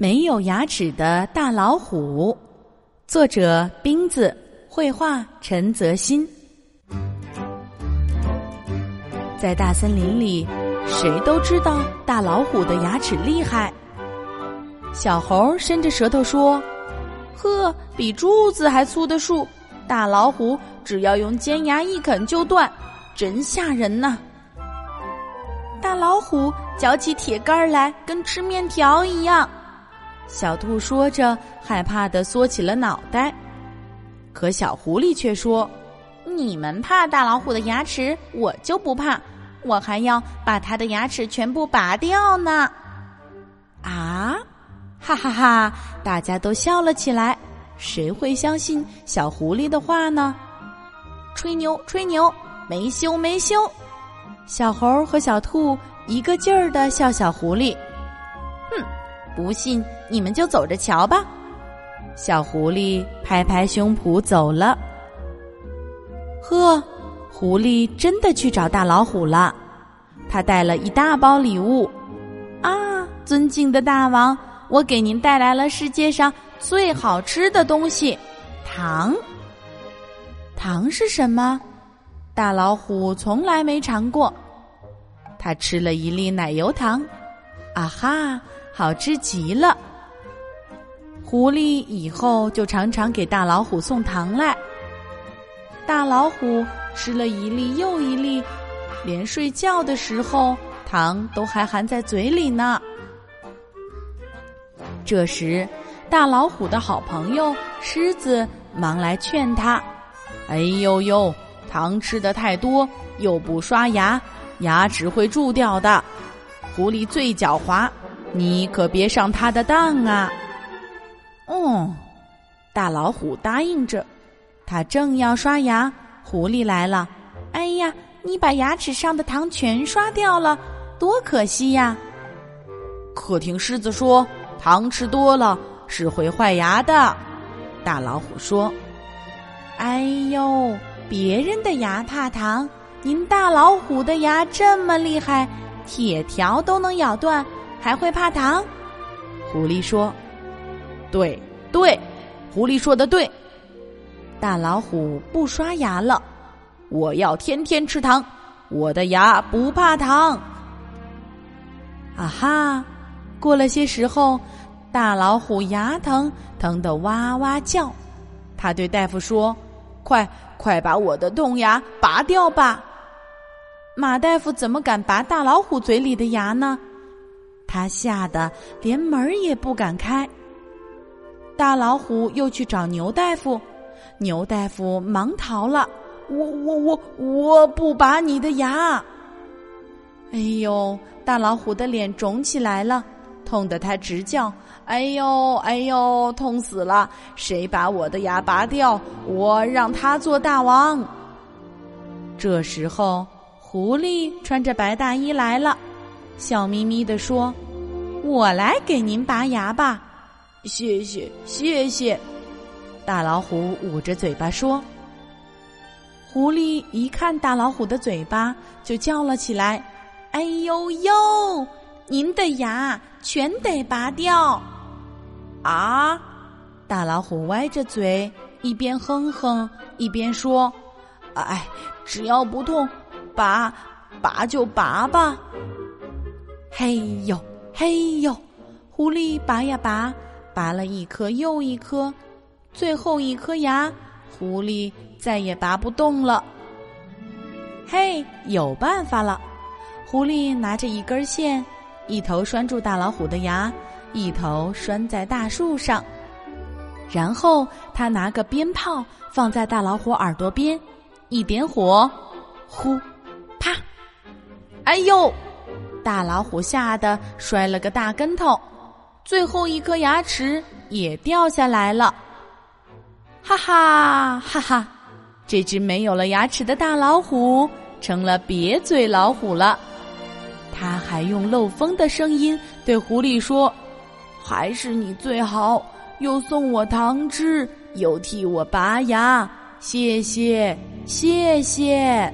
没有牙齿的大老虎，作者冰子，绘画陈泽新。在大森林里，谁都知道大老虎的牙齿厉害。小猴伸着舌头说：“呵，比柱子还粗的树，大老虎只要用尖牙一啃就断，真吓人呐！”大老虎嚼起铁杆来，跟吃面条一样。小兔说着，害怕的缩起了脑袋。可小狐狸却说：“你们怕大老虎的牙齿，我就不怕，我还要把它的牙齿全部拔掉呢！”啊，哈哈哈！大家都笑了起来。谁会相信小狐狸的话呢？吹牛，吹牛，没羞，没羞！小猴和小兔一个劲儿的笑小狐狸。不信，你们就走着瞧吧。小狐狸拍拍胸脯走了。呵，狐狸真的去找大老虎了。他带了一大包礼物。啊，尊敬的大王，我给您带来了世界上最好吃的东西——糖。糖是什么？大老虎从来没尝过。他吃了一粒奶油糖。啊哈！好吃极了！狐狸以后就常常给大老虎送糖来。大老虎吃了一粒又一粒，连睡觉的时候糖都还含在嘴里呢。这时，大老虎的好朋友狮子忙来劝他：“哎呦呦，糖吃的太多，又不刷牙，牙齿会蛀掉的。狐狸最狡猾。”你可别上他的当啊！哦，大老虎答应着。他正要刷牙，狐狸来了。哎呀，你把牙齿上的糖全刷掉了，多可惜呀！可听狮子说，糖吃多了是会坏牙的。大老虎说：“哎呦，别人的牙怕糖，您大老虎的牙这么厉害，铁条都能咬断。”还会怕糖？狐狸说：“对对，狐狸说的对。大老虎不刷牙了，我要天天吃糖，我的牙不怕糖。”啊哈！过了些时候，大老虎牙疼，疼得哇哇叫。他对大夫说：“快快把我的洞牙拔掉吧！”马大夫怎么敢拔大老虎嘴里的牙呢？他吓得连门也不敢开。大老虎又去找牛大夫，牛大夫忙逃了。我我我我不拔你的牙！哎呦，大老虎的脸肿起来了，痛得他直叫：“哎呦哎呦，痛死了！谁把我的牙拔掉，我让他做大王。”这时候，狐狸穿着白大衣来了。笑眯眯地说：“我来给您拔牙吧，谢谢谢谢。”大老虎捂着嘴巴说：“狐狸一看大老虎的嘴巴，就叫了起来：‘哎呦呦，您的牙全得拔掉！’啊！”大老虎歪着嘴，一边哼哼一边说：“哎，只要不痛，拔拔就拔吧。”嘿呦，嘿呦，狐狸拔呀拔，拔了一颗又一颗，最后一颗牙，狐狸再也拔不动了。嘿，有办法了！狐狸拿着一根线，一头拴住大老虎的牙，一头拴在大树上，然后他拿个鞭炮放在大老虎耳朵边，一点火，呼，哎呦！大老虎吓得摔了个大跟头，最后一颗牙齿也掉下来了。哈哈哈哈！这只没有了牙齿的大老虎成了瘪嘴老虎了。他还用漏风的声音对狐狸说：“还是你最好，又送我糖吃，又替我拔牙，谢谢，谢谢。”